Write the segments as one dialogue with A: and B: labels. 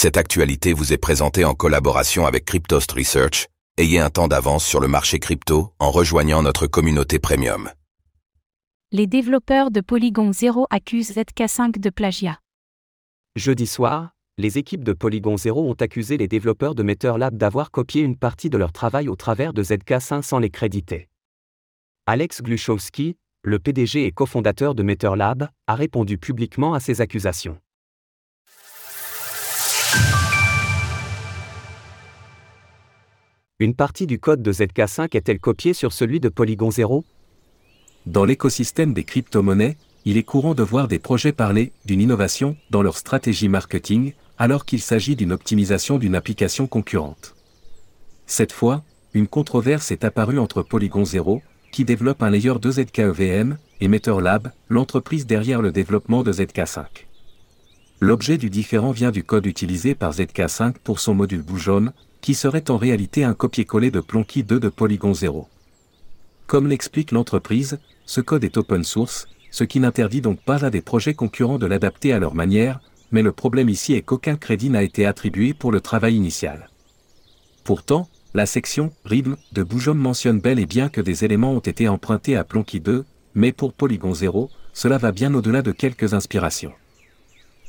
A: Cette actualité vous est présentée en collaboration avec Cryptost Research. Ayez un temps d'avance sur le marché crypto en rejoignant notre communauté premium.
B: Les développeurs de Polygon 0 accusent ZK5 de plagiat.
C: Jeudi soir, les équipes de Polygon 0 ont accusé les développeurs de MetterLab d'avoir copié une partie de leur travail au travers de ZK5 sans les créditer. Alex Gluchowski, le PDG et cofondateur de MetterLab, a répondu publiquement à ces accusations. Une partie du code de ZK5 est-elle copiée sur celui de Polygon 0
D: Dans l'écosystème des crypto-monnaies, il est courant de voir des projets parler d'une innovation dans leur stratégie marketing, alors qu'il s'agit d'une optimisation d'une application concurrente. Cette fois, une controverse est apparue entre Polygon 0, qui développe un layer 2 ZKEVM, et MetterLab, l'entreprise derrière le développement de ZK5. L'objet du différent vient du code utilisé par ZK5 pour son module Boujon, qui serait en réalité un copier-coller de Plonky 2 de Polygon 0. Comme l'explique l'entreprise, ce code est open source, ce qui n'interdit donc pas à des projets concurrents de l'adapter à leur manière, mais le problème ici est qu'aucun crédit n'a été attribué pour le travail initial. Pourtant, la section Rhythm de Boujon mentionne bel et bien que des éléments ont été empruntés à Plonky 2, mais pour Polygon 0, cela va bien au-delà de quelques inspirations.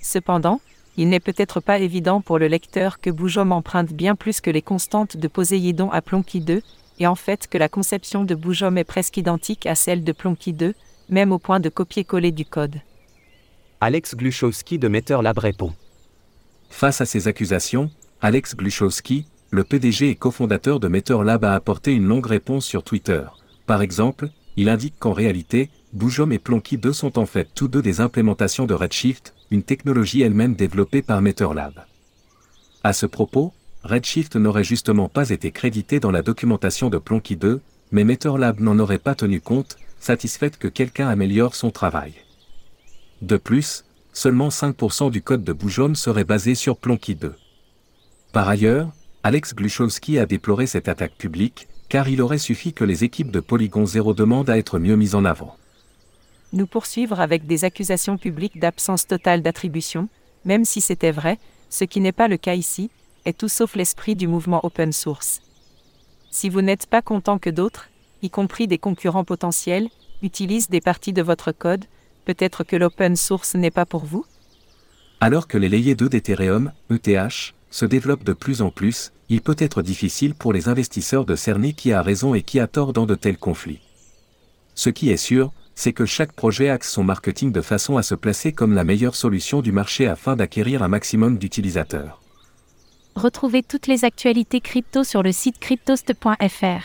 E: Cependant, il n'est peut-être pas évident pour le lecteur que Boujom emprunte bien plus que les constantes de Poséidon à Plonky 2, et en fait que la conception de Boujom est presque identique à celle de Plonky 2, même au point de copier-coller du code.
C: Alex Gluchowski de MetterLab répond.
D: Face à ces accusations, Alex Gluchowski, le PDG et cofondateur de MetterLab a apporté une longue réponse sur Twitter. Par exemple, il indique qu'en réalité, Boujom et Plonky 2 sont en fait tous deux des implémentations de Redshift, une technologie elle-même développée par MetterLab. À ce propos, Redshift n'aurait justement pas été crédité dans la documentation de Plonky 2, mais MetterLab n'en aurait pas tenu compte, satisfaite que quelqu'un améliore son travail. De plus, seulement 5% du code de Boujom serait basé sur Plonky 2. Par ailleurs, Alex Gluchowski a déploré cette attaque publique, car il aurait suffi que les équipes de Polygon 0 demandent à être mieux mises en avant
E: nous poursuivre avec des accusations publiques d'absence totale d'attribution, même si c'était vrai, ce qui n'est pas le cas ici, est tout sauf l'esprit du mouvement open source. Si vous n'êtes pas content que d'autres, y compris des concurrents potentiels, utilisent des parties de votre code, peut-être que l'open source n'est pas pour vous?
D: Alors que les layers 2 d'Ethereum, ETH, se développent de plus en plus, il peut être difficile pour les investisseurs de cerner qui a raison et qui a tort dans de tels conflits. Ce qui est sûr, c'est que chaque projet axe son marketing de façon à se placer comme la meilleure solution du marché afin d'acquérir un maximum d'utilisateurs.
B: Retrouvez toutes les actualités crypto sur le site cryptost.fr.